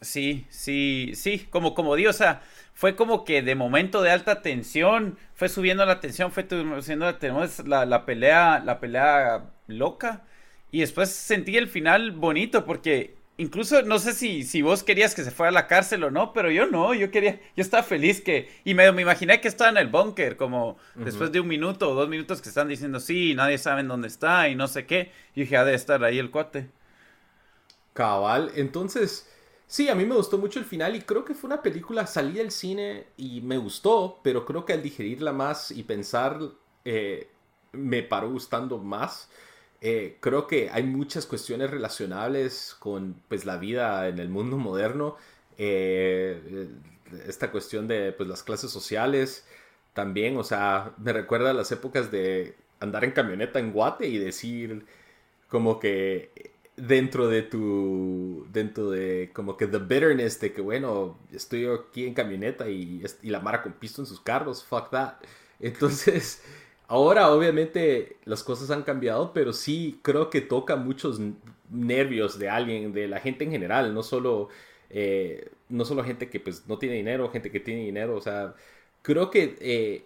sí, sí, sí, como, como sea, fue como que de momento de alta tensión, fue subiendo la tensión, fue subiendo la, la, la pelea, la pelea loca, y después sentí el final bonito porque incluso no sé si, si vos querías que se fuera a la cárcel o no, pero yo no, yo quería, yo estaba feliz que, y me, me imaginé que estaba en el búnker, como después de un minuto o dos minutos que están diciendo, sí, nadie sabe dónde está y no sé qué, y dije, ha de estar ahí el cuate. Cabal, entonces, sí, a mí me gustó mucho el final y creo que fue una película, salí del cine y me gustó, pero creo que al digerirla más y pensar, eh, me paró gustando más. Eh, creo que hay muchas cuestiones relacionables con pues, la vida en el mundo moderno. Eh, esta cuestión de pues, las clases sociales también, o sea, me recuerda a las épocas de andar en camioneta en Guate y decir como que dentro de tu, dentro de como que the bitterness de que bueno, estoy aquí en camioneta y, y la Mara con pisto en sus carros, fuck that. Entonces, (laughs) Ahora, obviamente, las cosas han cambiado, pero sí creo que toca muchos nervios de alguien, de la gente en general, no solo, eh, no solo gente que pues no tiene dinero, gente que tiene dinero, o sea, creo que eh,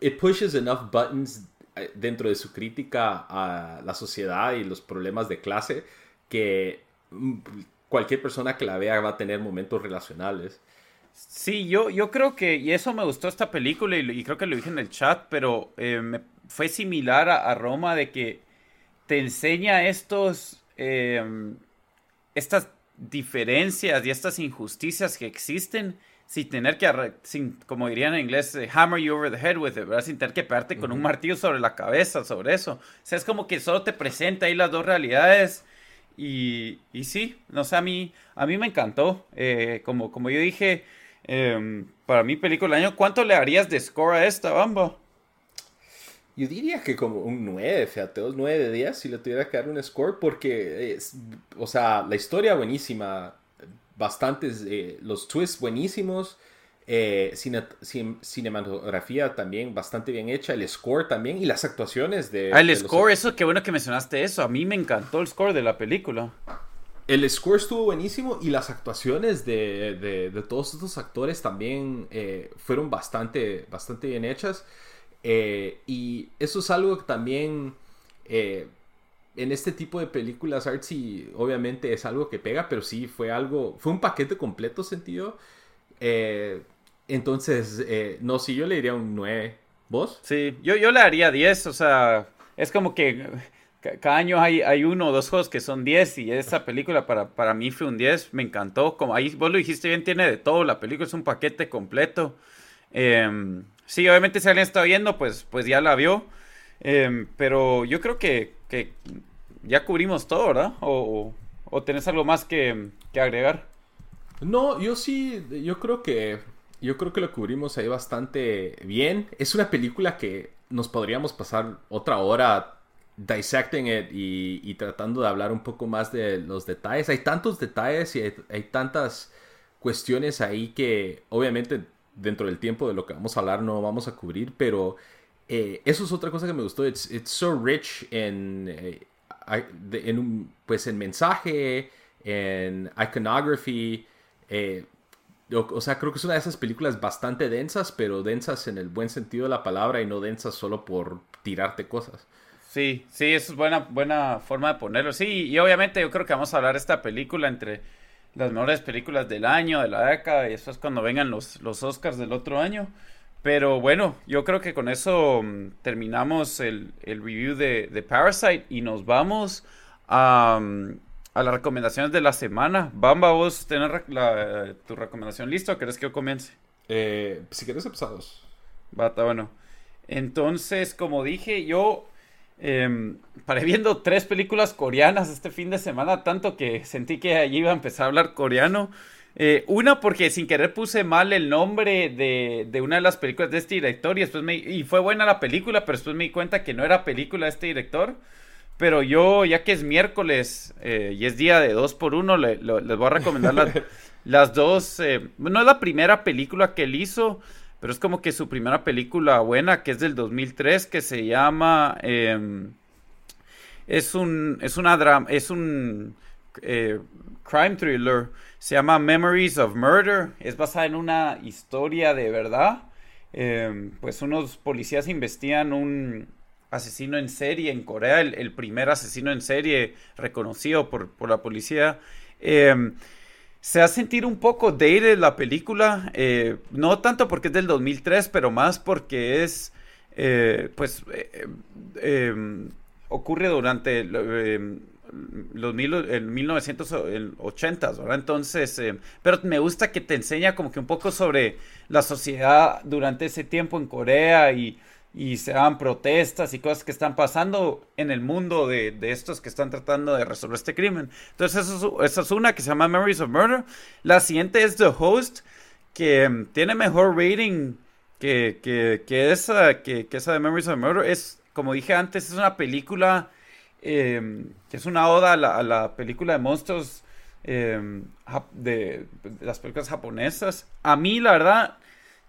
it pushes enough buttons dentro de su crítica a la sociedad y los problemas de clase que mm, cualquier persona que la vea va a tener momentos relacionales. Sí, yo, yo creo que, y eso me gustó esta película, y, creo que lo dije en el chat, pero eh, me, fue similar a, Roma de que te enseña estos, eh, estas diferencias y estas injusticias que existen sin tener que, sin, como dirían en inglés, eh, hammer you over the head with it, ¿verdad? Sin tener que pegarte con un martillo sobre la cabeza, sobre eso. O sea, es como que solo te presenta ahí las dos realidades. Y, y sí, no sé, a mí, a mí me encantó. como, como yo dije, Em, para mi película del año, ¿cuánto le harías de score a esta, Bamba? Yo diría que como un 9, fíjate, un 9 de 10 si le tuviera que dar un score, porque, es, o sea, la historia buenísima, bastantes, eh, los twists buenísimos, eh, cinematografía también bastante bien hecha, el score también y las actuaciones de... Ah, el score, eso, qué bueno que mencionaste eso, a mí me encantó el score de la película. El score estuvo buenísimo y las actuaciones de, de, todos estos actores también eh, fueron bastante, bastante bien hechas. Y eso es algo que también eh, en este tipo de películas artsy obviamente es algo que pega, pero sí fue algo, fue un paquete completo sentido. entonces, no, sí, yo le diría un 9. ¿Vos? Sí, yo, yo le daría 10, o sea, es como que cada año hay, hay uno o dos juegos que son 10 y esa película para, para mí fue un 10, me encantó. Como ahí vos lo dijiste bien, tiene de todo, la película es un paquete completo. Em, sí, obviamente si alguien está viendo, pues, pues ya la vio. Em, pero yo creo que, que, ya cubrimos todo, ¿verdad? O, o, tenés algo más que, agregar. No, yo sí, yo creo que Yo creo que lo cubrimos ahí bastante bien. Es una película que nos podríamos pasar otra hora dissecting it y, tratando de hablar un poco más de los detalles. Hay tantos detalles y hay, tantas cuestiones ahí que obviamente dentro del tiempo de lo que vamos a hablar no vamos a cubrir, pero eh, eso es otra cosa que me gustó. It's, so rich en, en un, pues en mensaje, en iconography. Eh, o, sea, creo que es una de esas películas bastante densas, pero densas en el buen sentido de la palabra y no densas solo por tirarte cosas. Sí, sí, eso es buena, buena forma de ponerlo. Sí, y obviamente yo creo que vamos a hablar de esta película entre las mejores películas del año, de la década, y eso es cuando vengan los, los Oscars del otro año. Pero bueno, yo creo que con eso mm, terminamos el, review de, Parasite y nos vamos a, mm, a, las recomendaciones de la semana. Bamba, vos tenés tu recomendación lista o querés que yo comience? Eh, si quieres empezamos. Bata, bueno. Entonces, como dije, yo eh, paré viendo tres películas coreanas este fin de semana, tanto que sentí que allí iba a empezar a hablar coreano. Eh, una porque sin querer puse mal el nombre de, una de las películas de este director y después me, y fue buena la película, pero después me di cuenta que no era película de este director. Pero yo, ya que es miércoles eh, y es día de dos por uno, les voy a recomendar las, (laughs) las dos. Eh, no es la primera película que él hizo, pero es como que su primera película buena, que es del 2003, que se llama... Em, es un... Es una drama... Es un... Eh, crime thriller. Se llama Memories of Murder. Es basada en una historia de verdad. Em, pues unos policías investigan un asesino en serie en Corea, el, primer asesino en serie reconocido por, por la policía. Eh, se hace sentir un poco dated la película, eh, no tanto porque es del 2003, pero más porque es, eh, pues, em, ocurre durante em, los mil, el 1980, ¿verdad? Entonces, em, pero me gusta que te enseña como que un poco sobre la sociedad durante ese tiempo en Corea y y se dan protestas y cosas que están pasando en el mundo de, estos que están tratando de resolver este crimen. Entonces, eso es, es, una que se llama Memories of Murder. La siguiente es The Host, que mm, tiene mejor rating que, que, esa, que, esa de Memories of Murder. Es, como dije antes, es una película em, que es una oda a la, película de monstruos em, de, las películas japonesas. A mí, la verdad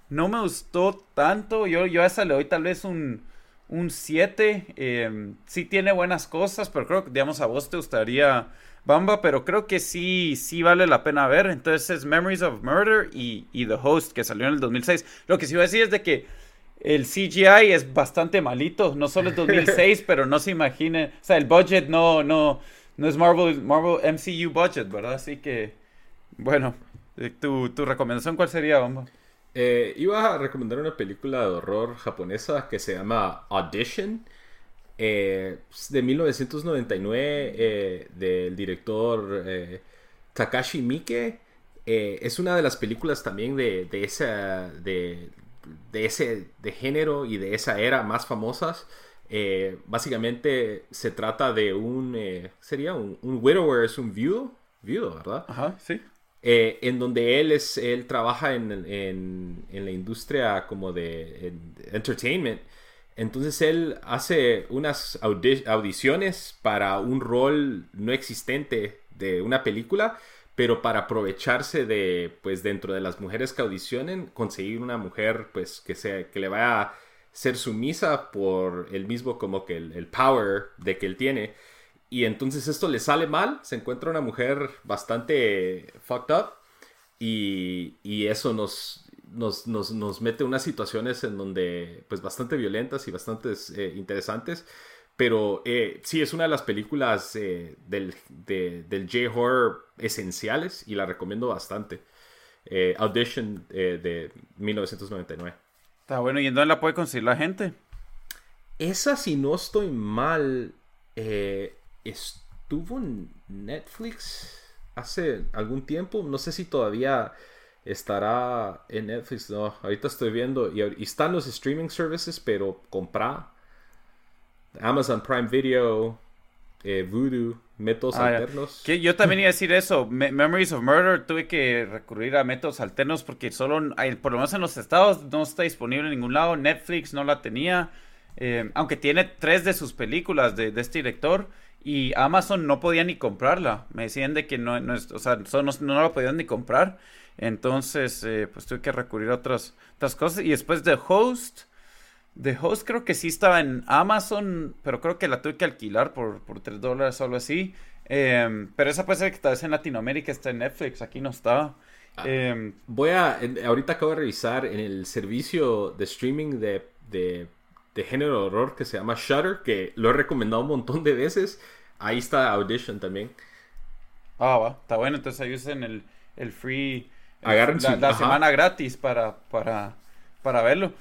no me gustó tanto. Yo, yo a esa le doy tal vez un, un 7. Em, sí tiene buenas cosas, pero creo que, digamos, a vos te gustaría Bamba, pero creo que sí, sí vale la pena ver. Entonces es Memories of Murder y, The Host, que salió en el 2006. Lo que sí voy a decir es de que el CGI es bastante malito. No solo es 2006, (laughs) pero no se imagine. O sea, el budget no, no, no es Marvel, Marvel MCU budget, ¿verdad? Así que, bueno, eh, ¿tu, tu recomendación cuál sería, Bamba? Eh, iba a recomendar una película de horror japonesa que se llama Audition. Eh, de 1999 eh, del director Takashi Miike. es una de las películas también de, de esa de, ese de género y de esa era más famosas. básicamente se trata de un sería un, un widower, es un viudo, viudo, ¿verdad? Ajá, sí. Eh, en donde él es él trabaja en, en, en la industria como de entertainment entonces él hace unas audiciones para un rol no existente de una película pero para aprovecharse de pues dentro de las mujeres que audicionen conseguir una mujer pues que sea que le vaya a ser sumisa por el mismo como que el power de que él tiene y entonces esto le sale mal, se encuentra una mujer bastante fucked up y, eso nos, nos, nos, nos, mete unas situaciones en donde, pues bastante violentas y bastante eh, interesantes. Pero eh, sí, es una de las películas eh, del, del J-Horror esenciales y la recomiendo bastante. Audition de 1999. Está bueno, ¿y en dónde la puede conseguir la gente? Esa, si no estoy mal, estuvo en Netflix hace algún tiempo. No sé si todavía estará en Netflix. No, ahorita estoy viendo. Y, están los streaming services, pero comprar. Amazon Prime Video, eh, Voodoo, métodos Ah, alternos. Que yo también iba a decir eso. Me- Memories of Murder tuve que recurrir a métodos alternos porque solo, hay- por lo menos en los estados, no está disponible en ningún lado. Netflix no la tenía. eh, aunque tiene tres de sus películas de, de este director. Y Amazon no podía ni comprarla. Me decían de que no, no es- o sea, no, no la podían ni comprar. Entonces, eh, pues tuve que recurrir a otras, otras cosas. Y después de Host. The Host creo que sí estaba en Amazon, pero creo que la tuve que alquilar por, por 3 dólares o algo así. Em, pero esa puede ser que tal vez en Latinoamérica está en Netflix, aquí no está. Ah. Em, Voy a, ahorita acabo de revisar en el servicio de streaming de, de, de género de horror que se llama Shudder, que lo he recomendado un montón de veces. Ahí está Audition también. ah, va, está bueno, entonces ahí usen el, el free. el- Agarren la, su- la semana gratis para, para, para verlo.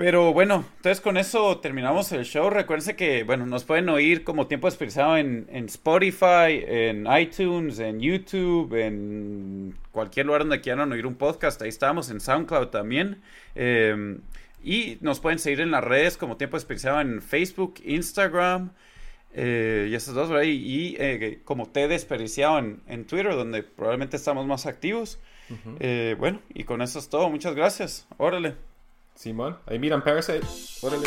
Pero bueno, entonces con eso terminamos el show. Recuérdense que, bueno, nos pueden oír como tiempo desperdiciado en, en Spotify, en iTunes, en YouTube, en cualquier lugar donde quieran oír un podcast. Ahí estamos, en SoundCloud también. Eh, y nos pueden seguir en las redes como tiempo desperdiciado en Facebook, Instagram. eh, y esas dos, ¿verdad? Y, y, eh, como T desperdiciado en, en Twitter, donde probablemente estamos más activos. Eh, bueno, y con eso es todo. Muchas gracias. Órale. Simón, ahí miran Parasite. Órale.